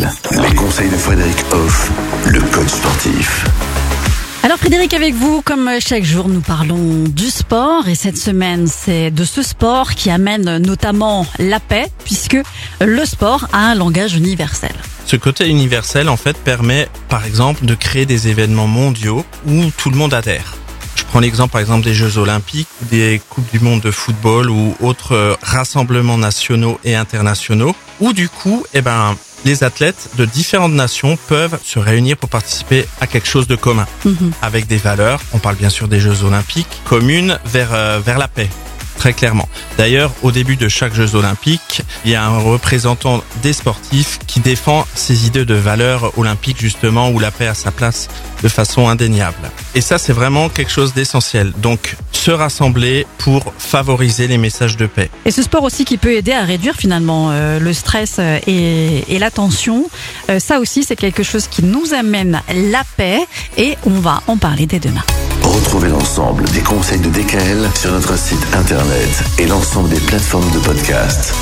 Les conseils de Frédéric Hoff, le coach sportif. Alors Frédéric, avec vous, comme chaque jour, nous parlons du sport et cette semaine, c'est de ce sport qui amène notamment la paix, puisque le sport a un langage universel. Ce côté universel, en fait, permet, par exemple, de créer des événements mondiaux où tout le monde adhère. Je prends l'exemple, par exemple, des Jeux Olympiques, des Coupes du Monde de football ou autres euh, rassemblements nationaux et internationaux, où du coup, eh ben, les athlètes de différentes nations peuvent se réunir pour participer à quelque chose de commun, avec des valeurs. On parle bien sûr des Jeux Olympiques communes vers euh, vers la paix. Très clairement. D'ailleurs, au début de chaque Jeux Olympiques, il y a un représentant des sportifs qui défend ces idées de valeurs olympiques justement où la paix a sa place de façon indéniable. Et ça, c'est vraiment quelque chose d'essentiel. Donc, se rassembler pour favoriser les messages de paix. Et ce sport aussi qui peut aider à réduire finalement euh, le stress euh, et, et la tension. Euh, ça aussi, c'est quelque chose qui nous amène la paix et on va en parler dès demain. Retrouvez l'ensemble des conseils de DKL sur notre site internet et l'ensemble des plateformes de podcast.